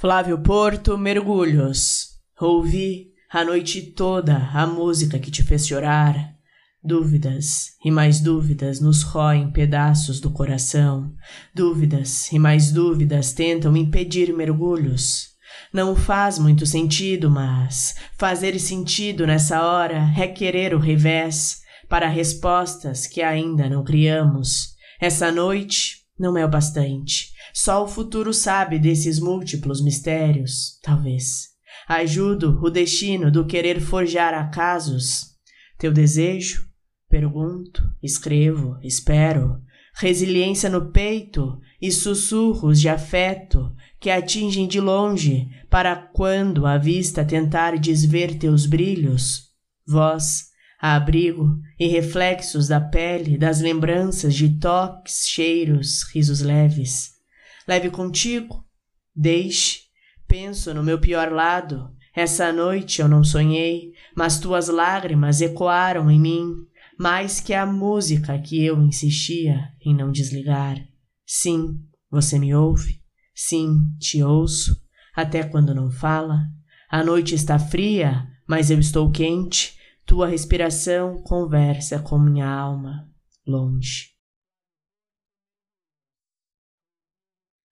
Flávio Porto, Mergulhos. Ouvi a noite toda a música que te fez chorar. Dúvidas e mais dúvidas nos roem pedaços do coração. Dúvidas e mais dúvidas tentam impedir mergulhos. Não faz muito sentido, mas fazer sentido nessa hora é querer o revés para respostas que ainda não criamos. Essa noite não é o bastante. Só o futuro sabe desses múltiplos mistérios, talvez. Ajudo o destino do querer forjar acasos. Teu desejo? Pergunto, escrevo, espero. Resiliência no peito e sussurros de afeto que atingem de longe, para quando a vista tentar desver teus brilhos. Voz, abrigo e reflexos da pele, das lembranças de toques, cheiros, risos leves leve contigo. Deixe, penso no meu pior lado. Essa noite eu não sonhei, mas tuas lágrimas ecoaram em mim, mais que a música que eu insistia em não desligar. Sim, você me ouve. Sim, te ouço, até quando não fala. A noite está fria, mas eu estou quente. Tua respiração conversa com minha alma, longe.